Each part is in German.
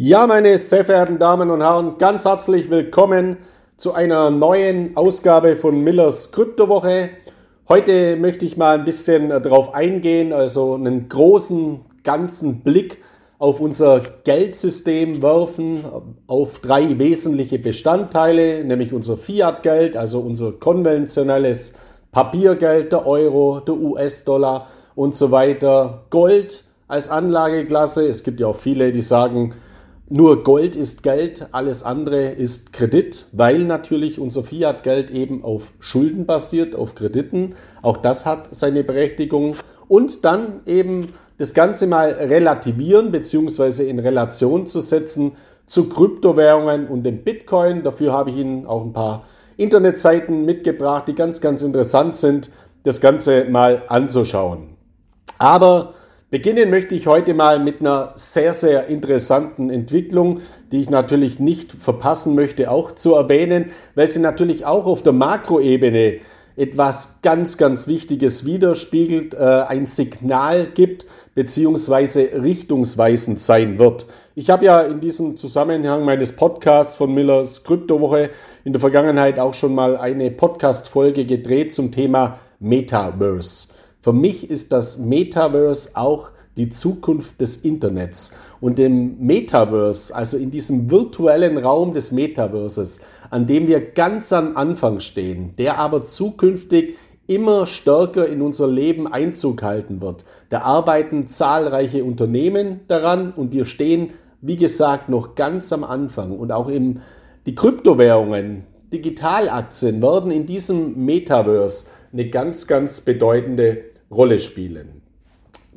Ja, meine sehr verehrten Damen und Herren, ganz herzlich willkommen zu einer neuen Ausgabe von Millers Kryptowoche. Heute möchte ich mal ein bisschen darauf eingehen, also einen großen ganzen Blick auf unser Geldsystem werfen, auf drei wesentliche Bestandteile, nämlich unser Fiat-Geld, also unser konventionelles Papiergeld, der Euro, der US-Dollar und so weiter, Gold als Anlageklasse. Es gibt ja auch viele, die sagen, nur Gold ist Geld, alles andere ist Kredit, weil natürlich unser Fiat-Geld eben auf Schulden basiert, auf Krediten. Auch das hat seine Berechtigung. Und dann eben das Ganze mal relativieren bzw. in Relation zu setzen zu Kryptowährungen und dem Bitcoin. Dafür habe ich Ihnen auch ein paar Internetseiten mitgebracht, die ganz, ganz interessant sind, das Ganze mal anzuschauen. Aber Beginnen möchte ich heute mal mit einer sehr, sehr interessanten Entwicklung, die ich natürlich nicht verpassen möchte, auch zu erwähnen, weil sie natürlich auch auf der Makroebene etwas ganz, ganz Wichtiges widerspiegelt, äh, ein Signal gibt, beziehungsweise richtungsweisend sein wird. Ich habe ja in diesem Zusammenhang meines Podcasts von Millers Kryptowoche in der Vergangenheit auch schon mal eine Podcast-Folge gedreht zum Thema Metaverse. Für mich ist das Metaverse auch die Zukunft des Internets. Und im Metaverse, also in diesem virtuellen Raum des Metaverses, an dem wir ganz am Anfang stehen, der aber zukünftig immer stärker in unser Leben Einzug halten wird. Da arbeiten zahlreiche Unternehmen daran und wir stehen, wie gesagt, noch ganz am Anfang. Und auch im, die Kryptowährungen, Digitalaktien werden in diesem Metaverse eine ganz, ganz bedeutende Rolle spielen.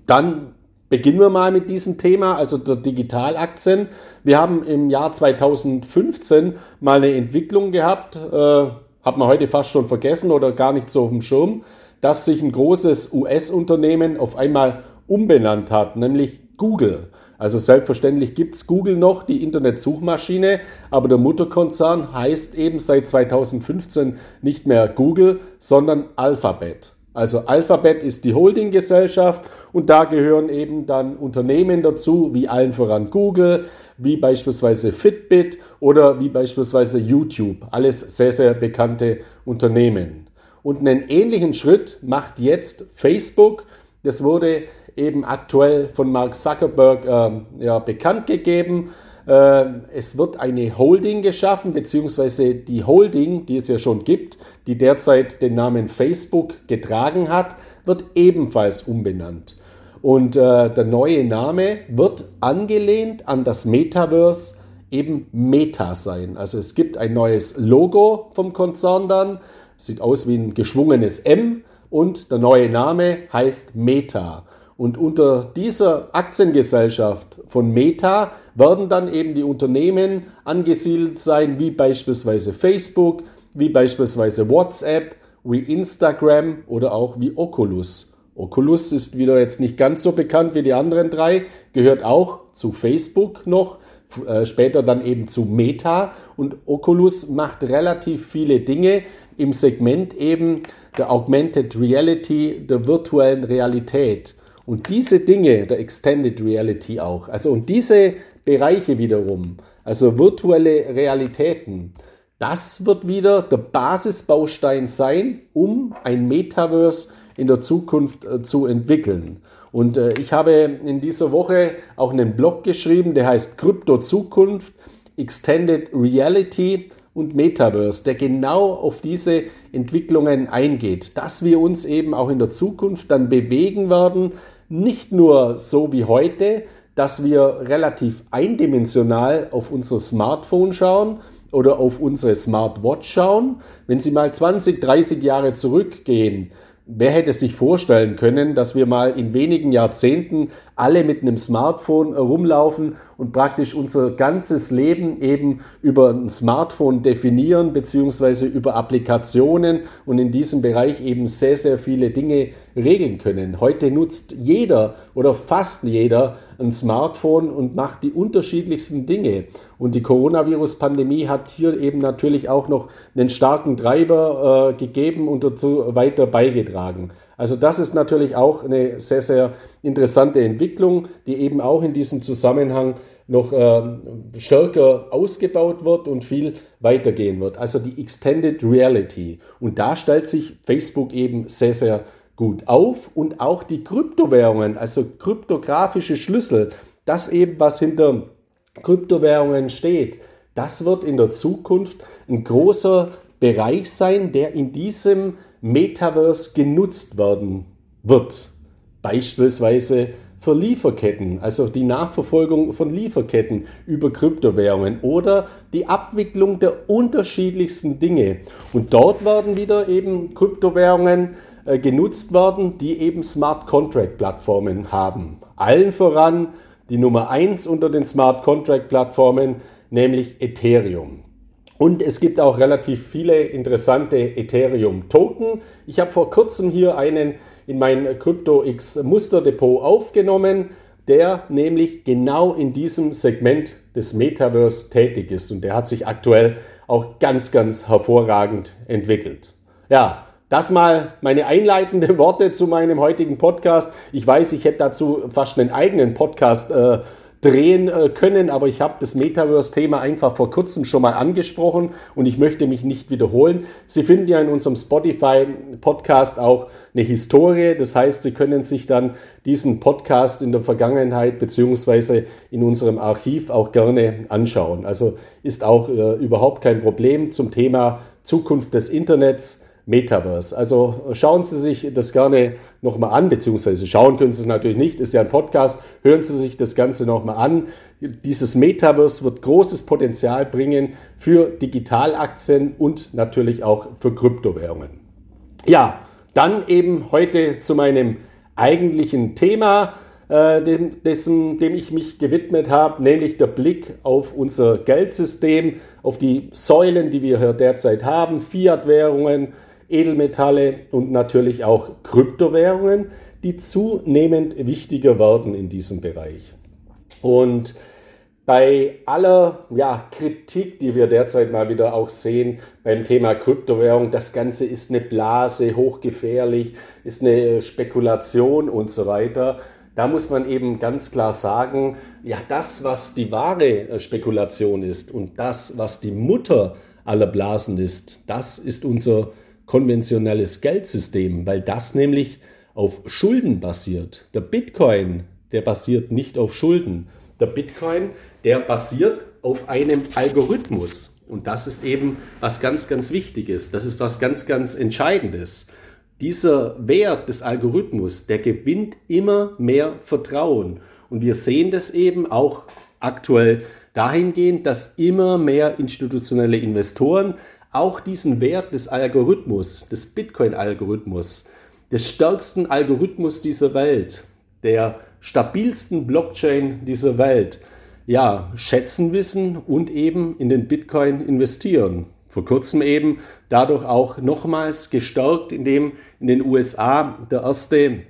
Dann beginnen wir mal mit diesem Thema, also der Digitalaktien. Wir haben im Jahr 2015 mal eine Entwicklung gehabt, äh, hat man heute fast schon vergessen oder gar nicht so auf dem Schirm, dass sich ein großes US-Unternehmen auf einmal umbenannt hat, nämlich Google. Also selbstverständlich gibt es Google noch, die Internetsuchmaschine, aber der Mutterkonzern heißt eben seit 2015 nicht mehr Google, sondern Alphabet. Also Alphabet ist die Holdinggesellschaft und da gehören eben dann Unternehmen dazu, wie allen voran Google, wie beispielsweise Fitbit oder wie beispielsweise YouTube. Alles sehr, sehr bekannte Unternehmen. Und einen ähnlichen Schritt macht jetzt Facebook. Das wurde eben aktuell von Mark Zuckerberg äh, ja, bekannt gegeben. Äh, es wird eine Holding geschaffen, beziehungsweise die Holding, die es ja schon gibt, die derzeit den Namen Facebook getragen hat, wird ebenfalls umbenannt. Und äh, der neue Name wird angelehnt an das Metaverse eben Meta sein. Also es gibt ein neues Logo vom Konzern dann, sieht aus wie ein geschwungenes M und der neue Name heißt Meta. Und unter dieser Aktiengesellschaft von Meta werden dann eben die Unternehmen angesiedelt sein, wie beispielsweise Facebook, wie beispielsweise WhatsApp, wie Instagram oder auch wie Oculus. Oculus ist wieder jetzt nicht ganz so bekannt wie die anderen drei, gehört auch zu Facebook noch, äh, später dann eben zu Meta und Oculus macht relativ viele Dinge im Segment eben der Augmented Reality, der virtuellen Realität. Und diese Dinge, der Extended Reality auch, also und diese Bereiche wiederum, also virtuelle Realitäten, das wird wieder der Basisbaustein sein, um ein Metaverse in der Zukunft äh, zu entwickeln. Und äh, ich habe in dieser Woche auch einen Blog geschrieben, der heißt Krypto Zukunft, Extended Reality und Metaverse, der genau auf diese Entwicklungen eingeht, dass wir uns eben auch in der Zukunft dann bewegen werden, nicht nur so wie heute, dass wir relativ eindimensional auf unser Smartphone schauen oder auf unsere Smartwatch schauen. Wenn Sie mal 20, 30 Jahre zurückgehen, wer hätte sich vorstellen können, dass wir mal in wenigen Jahrzehnten alle mit einem Smartphone rumlaufen und praktisch unser ganzes Leben eben über ein Smartphone definieren, beziehungsweise über Applikationen und in diesem Bereich eben sehr, sehr viele Dinge regeln können. Heute nutzt jeder oder fast jeder ein Smartphone und macht die unterschiedlichsten Dinge. Und die Coronavirus-Pandemie hat hier eben natürlich auch noch einen starken Treiber äh, gegeben und dazu weiter beigetragen. Also das ist natürlich auch eine sehr, sehr interessante Entwicklung, die eben auch in diesem Zusammenhang noch ähm, stärker ausgebaut wird und viel weitergehen wird. Also die Extended Reality. Und da stellt sich Facebook eben sehr, sehr gut auf. Und auch die Kryptowährungen, also kryptografische Schlüssel, das eben, was hinter Kryptowährungen steht, das wird in der Zukunft ein großer Bereich sein, der in diesem Metaverse genutzt werden wird. Beispielsweise für Lieferketten, also die Nachverfolgung von Lieferketten über Kryptowährungen oder die Abwicklung der unterschiedlichsten Dinge. Und dort werden wieder eben Kryptowährungen äh, genutzt werden, die eben Smart Contract Plattformen haben. Allen voran die Nummer eins unter den Smart Contract Plattformen, nämlich Ethereum. Und es gibt auch relativ viele interessante Ethereum-Token. Ich habe vor kurzem hier einen in mein CryptoX Musterdepot aufgenommen, der nämlich genau in diesem Segment des Metaverse tätig ist. Und der hat sich aktuell auch ganz, ganz hervorragend entwickelt. Ja, das mal meine einleitenden Worte zu meinem heutigen Podcast. Ich weiß, ich hätte dazu fast einen eigenen Podcast äh, drehen äh, können, aber ich habe das Metaverse-Thema einfach vor kurzem schon mal angesprochen und ich möchte mich nicht wiederholen. Sie finden ja in unserem Spotify-Podcast auch eine Historie, das heißt, Sie können sich dann diesen Podcast in der Vergangenheit beziehungsweise in unserem Archiv auch gerne anschauen. Also ist auch äh, überhaupt kein Problem zum Thema Zukunft des Internets Metaverse. Also schauen Sie sich das gerne nochmal an, beziehungsweise schauen können Sie es natürlich nicht, ist ja ein Podcast, hören Sie sich das Ganze nochmal an. Dieses Metaverse wird großes Potenzial bringen für Digitalaktien und natürlich auch für Kryptowährungen. Ja, dann eben heute zu meinem eigentlichen Thema, äh, dem, dessen, dem ich mich gewidmet habe, nämlich der Blick auf unser Geldsystem, auf die Säulen, die wir hier derzeit haben, Fiat-Währungen, Edelmetalle und natürlich auch Kryptowährungen, die zunehmend wichtiger werden in diesem Bereich. Und bei aller ja, Kritik, die wir derzeit mal wieder auch sehen beim Thema Kryptowährung, das Ganze ist eine Blase, hochgefährlich, ist eine Spekulation und so weiter. Da muss man eben ganz klar sagen, ja, das, was die wahre Spekulation ist und das, was die Mutter aller Blasen ist, das ist unser konventionelles Geldsystem, weil das nämlich auf Schulden basiert. Der Bitcoin, der basiert nicht auf Schulden. Der Bitcoin, der basiert auf einem Algorithmus. Und das ist eben was ganz, ganz Wichtiges. Das ist was ganz, ganz Entscheidendes. Dieser Wert des Algorithmus, der gewinnt immer mehr Vertrauen. Und wir sehen das eben auch aktuell dahingehend, dass immer mehr institutionelle Investoren auch diesen Wert des Algorithmus, des Bitcoin-Algorithmus, des stärksten Algorithmus dieser Welt, der stabilsten Blockchain dieser Welt, ja, schätzen wissen und eben in den Bitcoin investieren. Vor kurzem eben dadurch auch nochmals gestärkt, indem in den USA der erste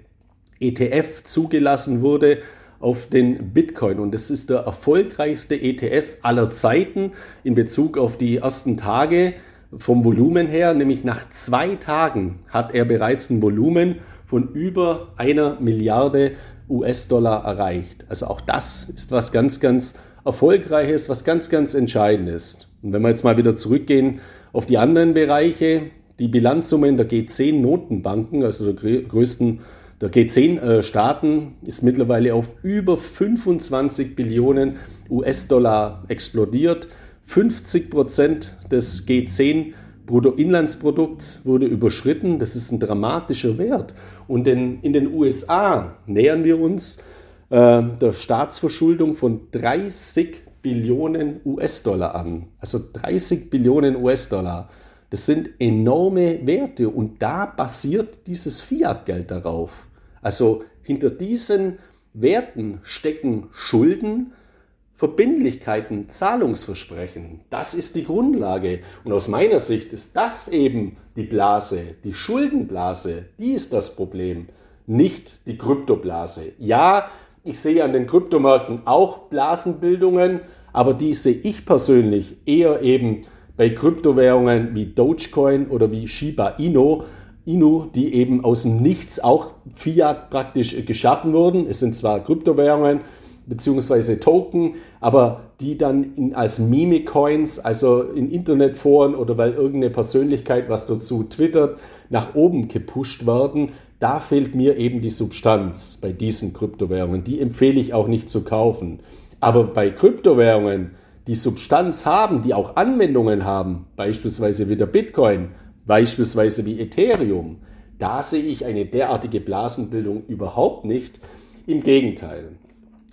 ETF zugelassen wurde auf den Bitcoin. Und das ist der erfolgreichste ETF aller Zeiten in Bezug auf die ersten Tage vom Volumen her, nämlich nach zwei Tagen hat er bereits ein Volumen von über einer Milliarde US-Dollar erreicht. Also auch das ist was ganz, ganz Erfolgreiches, was ganz, ganz Entscheidendes. Und wenn wir jetzt mal wieder zurückgehen auf die anderen Bereiche, die Bilanzsummen der G10-Notenbanken, also der größten der G10-Staaten, ist mittlerweile auf über 25 Billionen US-Dollar explodiert. 50 Prozent des G10 Bruttoinlandsprodukts wurde überschritten. Das ist ein dramatischer Wert. Und in, in den USA nähern wir uns äh, der Staatsverschuldung von 30 Billionen US-Dollar an. Also 30 Billionen US-Dollar. Das sind enorme Werte und da basiert dieses Fiat-Geld darauf. Also hinter diesen Werten stecken Schulden, Verbindlichkeiten, Zahlungsversprechen, das ist die Grundlage. Und aus meiner Sicht ist das eben die Blase, die Schuldenblase, die ist das Problem, nicht die Kryptoblase. Ja, ich sehe an den Kryptomärkten auch Blasenbildungen, aber die sehe ich persönlich eher eben bei Kryptowährungen wie Dogecoin oder wie Shiba Inu, Inu, die eben aus dem Nichts auch Fiat praktisch geschaffen wurden. Es sind zwar Kryptowährungen, bzw. Token, aber die dann in, als Meme-Coins, also in Internetforen oder weil irgendeine Persönlichkeit was dazu twittert, nach oben gepusht werden, da fehlt mir eben die Substanz bei diesen Kryptowährungen. Die empfehle ich auch nicht zu kaufen. Aber bei Kryptowährungen, die Substanz haben, die auch Anwendungen haben, beispielsweise wie der Bitcoin, beispielsweise wie Ethereum, da sehe ich eine derartige Blasenbildung überhaupt nicht. Im Gegenteil.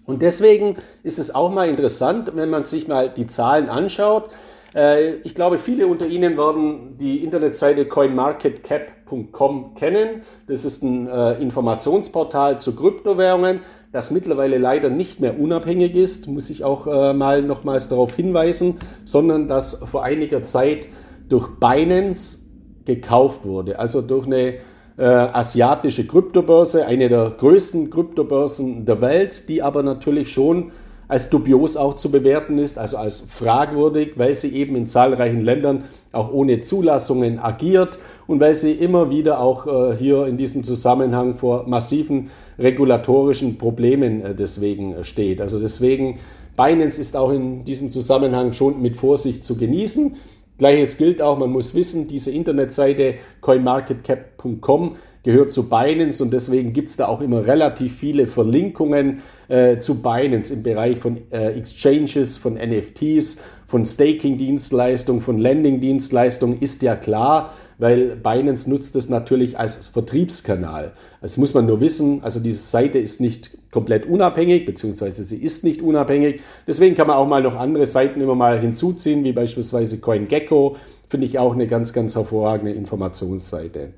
Und deswegen ist es auch mal interessant, wenn man sich mal die Zahlen anschaut. Äh, ich glaube, viele unter Ihnen werden die Internetseite coinmarketcap.com kennen. Das ist ein äh, Informationsportal zu Kryptowährungen, das mittlerweile leider nicht mehr unabhängig ist, muss ich auch äh, mal nochmals darauf hinweisen, sondern das vor einiger Zeit durch Binance gekauft wurde. Also durch eine äh, asiatische Kryptobörse, eine der größten Kryptobörsen der Welt, die aber natürlich schon als dubios auch zu bewerten ist, also als fragwürdig, weil sie eben in zahlreichen Ländern auch ohne Zulassungen agiert und weil sie immer wieder auch äh, hier in diesem Zusammenhang vor massiven regulatorischen Problemen äh, deswegen äh, steht. Also deswegen, Binance ist auch in diesem Zusammenhang schon mit Vorsicht zu genießen. Gleiches gilt auch, man muss wissen, diese Internetseite coinmarketcap.com gehört zu Binance und deswegen gibt es da auch immer relativ viele Verlinkungen äh, zu Binance im Bereich von äh, Exchanges, von NFTs, von Staking-Dienstleistungen, von Lending-Dienstleistungen, ist ja klar weil Binance nutzt es natürlich als Vertriebskanal. Das muss man nur wissen. Also diese Seite ist nicht komplett unabhängig, beziehungsweise sie ist nicht unabhängig. Deswegen kann man auch mal noch andere Seiten immer mal hinzuziehen, wie beispielsweise CoinGecko. Finde ich auch eine ganz, ganz hervorragende Informationsseite.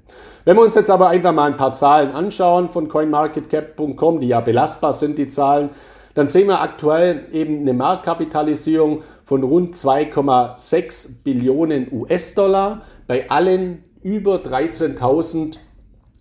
Wenn wir uns jetzt aber einfach mal ein paar Zahlen anschauen von CoinMarketCap.com, die ja belastbar sind, die Zahlen, dann sehen wir aktuell eben eine Marktkapitalisierung von rund 2,6 Billionen US-Dollar bei allen über 13.000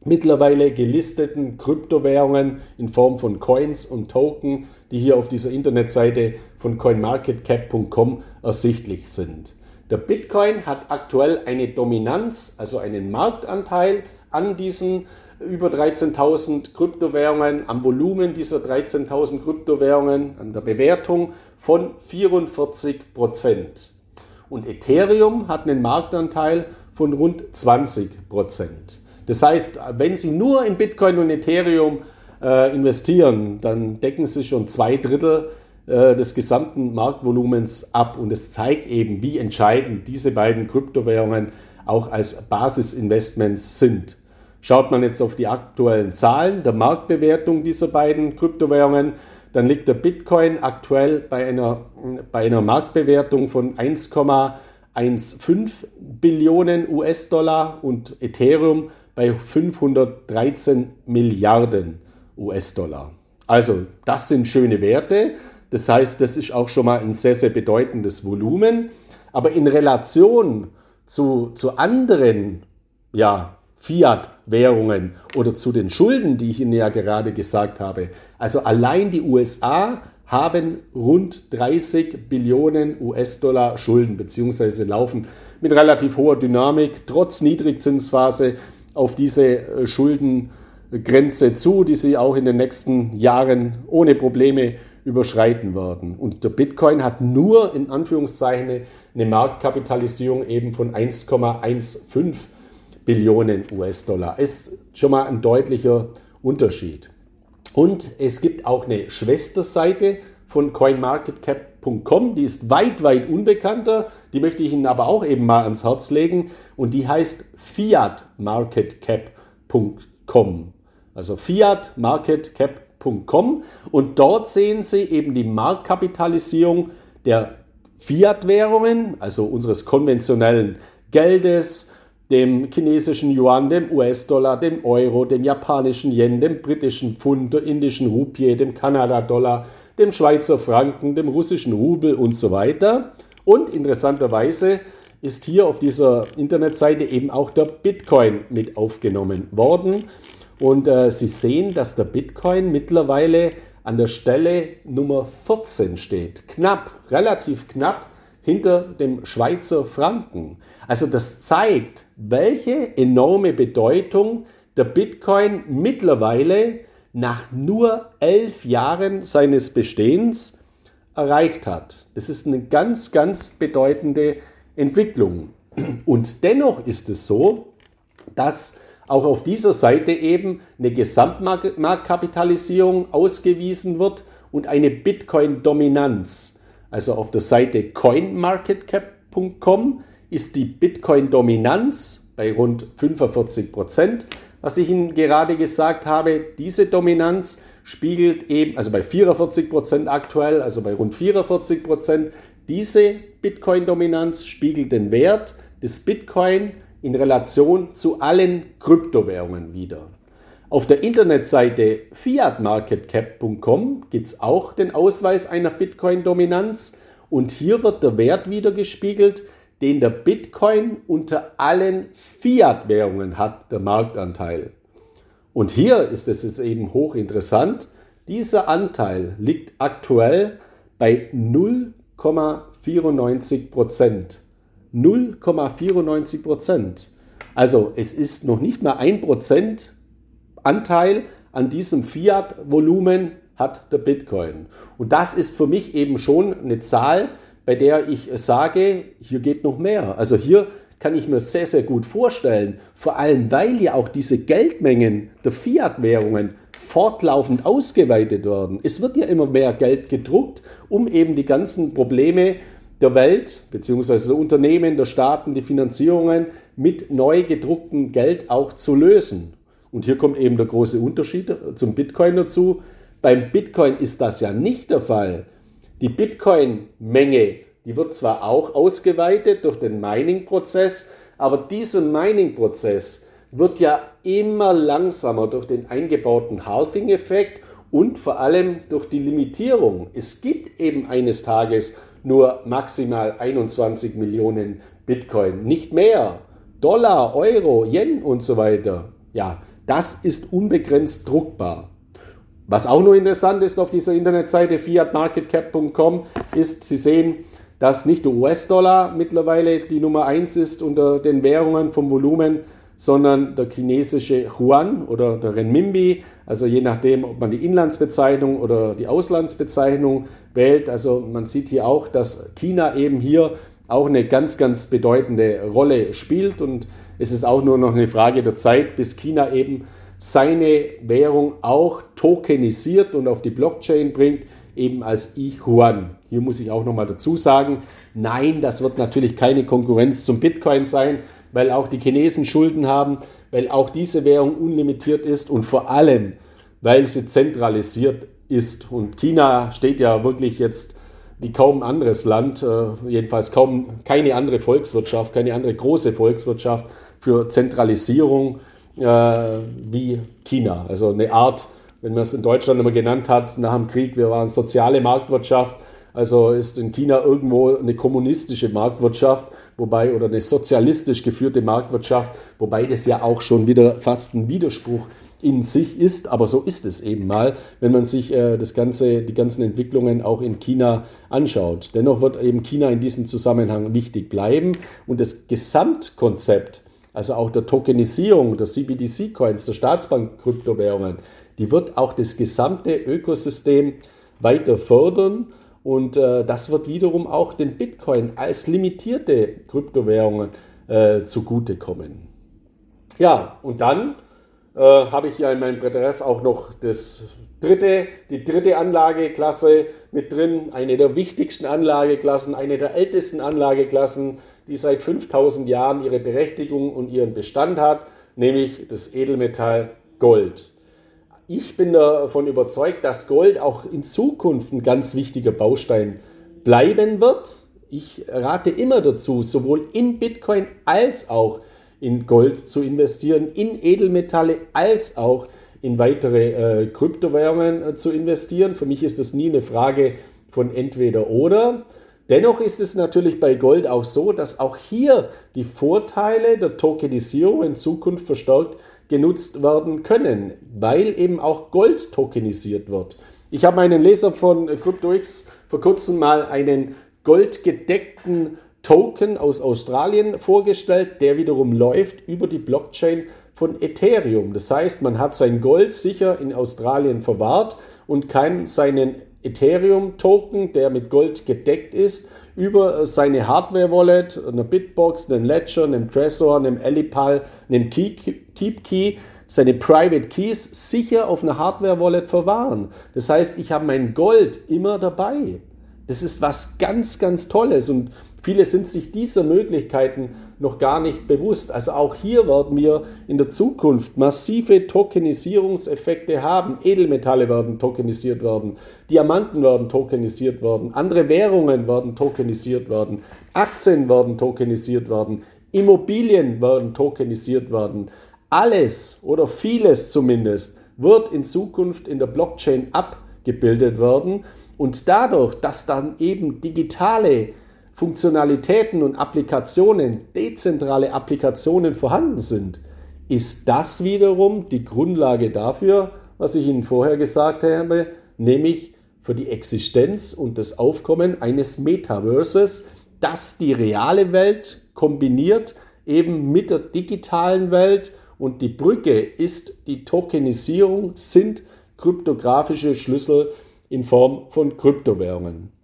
mittlerweile gelisteten Kryptowährungen in Form von Coins und Token, die hier auf dieser Internetseite von coinmarketcap.com ersichtlich sind. Der Bitcoin hat aktuell eine Dominanz, also einen Marktanteil an diesen über 13.000 Kryptowährungen, am Volumen dieser 13.000 Kryptowährungen, an der Bewertung von 44 Prozent. Und Ethereum hat einen Marktanteil von rund 20 Prozent. Das heißt, wenn Sie nur in Bitcoin und Ethereum äh, investieren, dann decken Sie schon zwei Drittel äh, des gesamten Marktvolumens ab. Und es zeigt eben, wie entscheidend diese beiden Kryptowährungen auch als Basisinvestments sind. Schaut man jetzt auf die aktuellen Zahlen der Marktbewertung dieser beiden Kryptowährungen, dann liegt der Bitcoin aktuell bei einer, bei einer Marktbewertung von 1,5 1,5 Billionen US-Dollar und Ethereum bei 513 Milliarden US-Dollar. Also das sind schöne Werte. Das heißt, das ist auch schon mal ein sehr, sehr bedeutendes Volumen. Aber in Relation zu, zu anderen ja, Fiat-Währungen oder zu den Schulden, die ich Ihnen ja gerade gesagt habe, also allein die USA haben rund 30 Billionen US-Dollar Schulden beziehungsweise laufen mit relativ hoher Dynamik trotz Niedrigzinsphase auf diese äh, Schuldengrenze zu, die sie auch in den nächsten Jahren ohne Probleme überschreiten werden. Und der Bitcoin hat nur in Anführungszeichen eine Marktkapitalisierung eben von 1,15 Billionen US-Dollar. Ist schon mal ein deutlicher Unterschied. Und es gibt auch eine Schwesterseite von coinmarketcap.com, die ist weit, weit unbekannter. Die möchte ich Ihnen aber auch eben mal ans Herz legen. Und die heißt fiatmarketcap.com. Also fiatmarketcap.com. Und dort sehen Sie eben die Marktkapitalisierung der Fiat-Währungen, also unseres konventionellen Geldes, dem chinesischen Yuan, dem US-Dollar, dem Euro, dem japanischen Yen, dem britischen Pfund, der indischen Rupie, dem Kanada-Dollar, dem Schweizer Franken, dem russischen Rubel und so weiter. Und interessanterweise ist hier auf dieser Internetseite eben auch der Bitcoin mit aufgenommen worden. Und äh, Sie sehen, dass der Bitcoin mittlerweile an der Stelle Nummer 14 steht. Knapp, relativ knapp hinter dem Schweizer Franken. Also das zeigt, welche enorme Bedeutung der Bitcoin mittlerweile nach nur elf Jahren seines Bestehens erreicht hat. Das ist eine ganz, ganz bedeutende Entwicklung. Und dennoch ist es so, dass auch auf dieser Seite eben eine Gesamtmarktkapitalisierung ausgewiesen wird und eine Bitcoin-Dominanz. Also auf der Seite coinmarketcap.com ist die Bitcoin-Dominanz bei rund 45 Prozent. Was ich Ihnen gerade gesagt habe, diese Dominanz spiegelt eben, also bei 44 Prozent aktuell, also bei rund 44 Prozent, diese Bitcoin-Dominanz spiegelt den Wert des Bitcoin in Relation zu allen Kryptowährungen wieder. Auf der Internetseite fiatmarketcap.com gibt es auch den Ausweis einer Bitcoin-Dominanz und hier wird der Wert wieder gespiegelt, den der Bitcoin unter allen Fiat-Währungen hat, der Marktanteil. Und hier ist es eben hochinteressant, dieser Anteil liegt aktuell bei 0,94 Prozent. 0,94 Prozent. Also es ist noch nicht mal ein Prozent Anteil an diesem Fiat-Volumen hat der Bitcoin. Und das ist für mich eben schon eine Zahl, bei der ich sage, hier geht noch mehr. Also hier kann ich mir sehr, sehr gut vorstellen, vor allem weil ja auch diese Geldmengen der Fiat-Währungen fortlaufend ausgeweitet werden. Es wird ja immer mehr Geld gedruckt, um eben die ganzen Probleme der Welt bzw. der Unternehmen, der Staaten, die Finanzierungen mit neu gedrucktem Geld auch zu lösen. Und hier kommt eben der große Unterschied zum Bitcoin dazu. Beim Bitcoin ist das ja nicht der Fall. Die Bitcoin-Menge, die wird zwar auch ausgeweitet durch den Mining-Prozess, aber dieser Mining-Prozess wird ja immer langsamer durch den eingebauten Halving-Effekt und vor allem durch die Limitierung. Es gibt eben eines Tages nur maximal 21 Millionen Bitcoin, nicht mehr. Dollar, Euro, Yen und so weiter. Ja, das ist unbegrenzt druckbar. Was auch nur interessant ist auf dieser Internetseite fiatmarketcap.com ist, Sie sehen, dass nicht der US-Dollar mittlerweile die Nummer 1 ist unter den Währungen vom Volumen, sondern der chinesische Yuan oder der Renminbi, also je nachdem, ob man die Inlandsbezeichnung oder die Auslandsbezeichnung wählt. Also man sieht hier auch, dass China eben hier auch eine ganz, ganz bedeutende Rolle spielt und es ist auch nur noch eine Frage der Zeit, bis China eben seine Währung auch tokenisiert und auf die Blockchain bringt, eben als I-Yuan. Hier muss ich auch nochmal dazu sagen, nein, das wird natürlich keine Konkurrenz zum Bitcoin sein, weil auch die Chinesen Schulden haben, weil auch diese Währung unlimitiert ist und vor allem, weil sie zentralisiert ist. Und China steht ja wirklich jetzt wie kaum ein anderes Land, äh, jedenfalls kaum keine andere Volkswirtschaft, keine andere große Volkswirtschaft für Zentralisierung äh, wie China. Also eine Art, wenn man es in Deutschland immer genannt hat, nach dem Krieg, wir waren soziale Marktwirtschaft, also ist in China irgendwo eine kommunistische Marktwirtschaft wobei, oder eine sozialistisch geführte Marktwirtschaft, wobei das ja auch schon wieder fast ein Widerspruch in sich ist, aber so ist es eben mal, wenn man sich äh, das ganze, die ganzen Entwicklungen auch in China anschaut. Dennoch wird eben China in diesem Zusammenhang wichtig bleiben und das Gesamtkonzept, also auch der Tokenisierung der CBDC-Coins, der Staatsbank-Kryptowährungen, die wird auch das gesamte Ökosystem weiter fördern und äh, das wird wiederum auch den Bitcoin als limitierte Kryptowährungen äh, zugutekommen. Ja, und dann äh, habe ich ja in meinem PDF auch noch das dritte, die dritte Anlageklasse mit drin, eine der wichtigsten Anlageklassen, eine der ältesten Anlageklassen, die seit 5000 Jahren ihre Berechtigung und ihren Bestand hat, nämlich das Edelmetall Gold ich bin davon überzeugt, dass Gold auch in Zukunft ein ganz wichtiger Baustein bleiben wird. Ich rate immer dazu, sowohl in Bitcoin als auch in Gold zu investieren, in Edelmetalle als auch in weitere äh, Kryptowährungen äh, zu investieren. Für mich ist das nie eine Frage von entweder oder. Dennoch ist es natürlich bei Gold auch so, dass auch hier die Vorteile der Tokenisierung in Zukunft verstärkt genutzt werden können, weil eben auch Gold tokenisiert wird. Ich habe meinen Leser von CryptoX vor kurzem mal einen goldgedeckten Token aus Australien vorgestellt, der wiederum läuft über die Blockchain von Ethereum. Das heißt, man hat sein Gold sicher in Australien verwahrt und kann seinen Ethereum-Token, der mit Gold gedeckt ist, über seine Hardware-Wallet, eine Bitbox, einen Ledger, einen Trezor, einen Elipal, einen KeepKey, seine Private Keys sicher auf einer Hardware-Wallet verwahren. Das heißt, ich habe mein Gold immer dabei. Das ist was ganz, ganz Tolles und Viele sind sich dieser Möglichkeiten noch gar nicht bewusst. Also auch hier werden wir in der Zukunft massive Tokenisierungseffekte haben. Edelmetalle werden tokenisiert werden, Diamanten werden tokenisiert werden, andere Währungen werden tokenisiert werden, Aktien werden tokenisiert werden, Immobilien werden tokenisiert werden. Alles oder vieles zumindest wird in Zukunft in der Blockchain abgebildet werden. Und dadurch, dass dann eben digitale Funktionalitäten und Applikationen, dezentrale Applikationen vorhanden sind, ist das wiederum die Grundlage dafür, was ich Ihnen vorher gesagt habe, nämlich für die Existenz und das Aufkommen eines Metaverses, das die reale Welt kombiniert eben mit der digitalen Welt und die Brücke ist die Tokenisierung, sind kryptografische Schlüssel in Form von Kryptowährungen.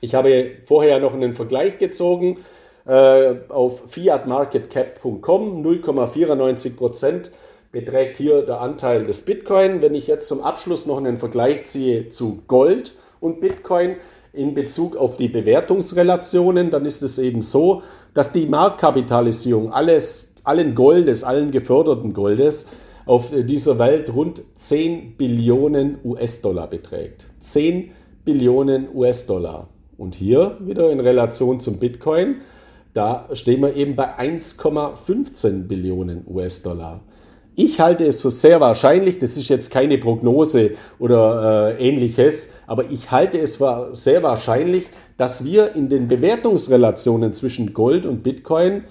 Ich habe vorher noch einen Vergleich gezogen äh, auf fiatmarketcap.com. 0,94% beträgt hier der Anteil des Bitcoin. Wenn ich jetzt zum Abschluss noch einen Vergleich ziehe zu Gold und Bitcoin in Bezug auf die Bewertungsrelationen, dann ist es eben so, dass die Marktkapitalisierung alles, allen Goldes, allen geförderten Goldes auf dieser Welt rund 10 Billionen US-Dollar beträgt. 10 Billionen US-Dollar. Und hier wieder in Relation zum Bitcoin, da stehen wir eben bei 1,15 Billionen US-Dollar. Ich halte es für sehr wahrscheinlich, das ist jetzt keine Prognose oder äh, ähnliches, aber ich halte es für sehr wahrscheinlich, dass wir in den Bewertungsrelationen zwischen Gold und Bitcoin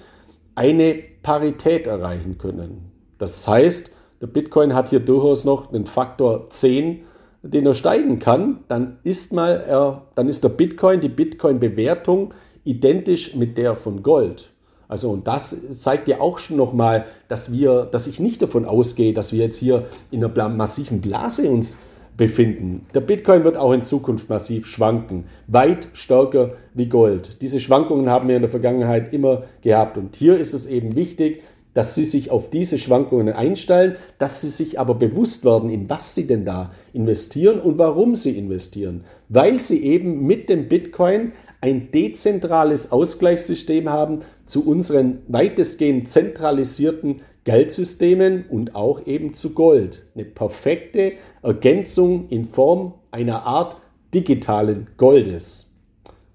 eine Parität erreichen können. Das heißt, der Bitcoin hat hier durchaus noch den Faktor 10 den er steigen kann, dann ist, mal, er, dann ist der Bitcoin, die Bitcoin-Bewertung identisch mit der von Gold. Also und das zeigt ja auch schon nochmal, dass wir, dass ich nicht davon ausgehe, dass wir jetzt hier in einer massiven Blase uns befinden. Der Bitcoin wird auch in Zukunft massiv schwanken, weit stärker wie Gold. Diese Schwankungen haben wir in der Vergangenheit immer gehabt und hier ist es eben wichtig, dass sie sich auf diese Schwankungen einstellen, dass sie sich aber bewusst werden, in was sie denn da investieren und warum sie investieren. Weil sie eben mit dem Bitcoin ein dezentrales Ausgleichssystem haben zu unseren weitestgehend zentralisierten Geldsystemen und auch eben zu Gold. Eine perfekte Ergänzung in Form einer Art digitalen Goldes.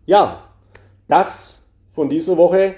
Ja, das von dieser Woche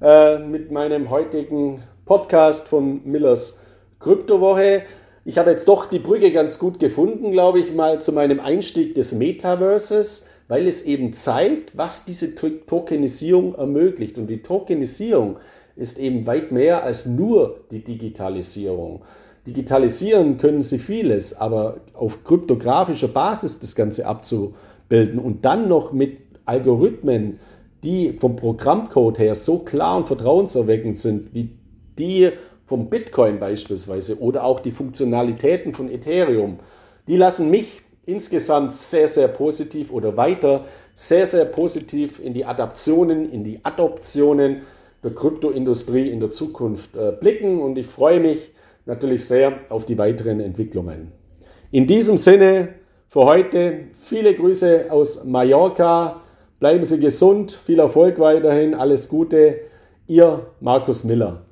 äh, mit meinem heutigen Podcast von Millers Kryptowoche. Ich habe jetzt doch die Brücke ganz gut gefunden, glaube ich, mal zu meinem Einstieg des Metaverses, weil es eben zeigt, was diese Tokenisierung ermöglicht. Und die Tokenisierung ist eben weit mehr als nur die Digitalisierung. Digitalisieren können sie vieles, aber auf kryptografischer Basis das Ganze abzubilden und dann noch mit Algorithmen, die vom Programmcode her so klar und vertrauenserweckend sind, wie die vom Bitcoin beispielsweise oder auch die Funktionalitäten von Ethereum, die lassen mich insgesamt sehr, sehr positiv oder weiter sehr, sehr positiv in die Adaptionen, in die Adoptionen der Kryptoindustrie in der Zukunft äh, blicken und ich freue mich natürlich sehr auf die weiteren Entwicklungen. In diesem Sinne für heute viele Grüße aus Mallorca. Bleiben Sie gesund, viel Erfolg weiterhin, alles Gute. Ihr Markus Miller.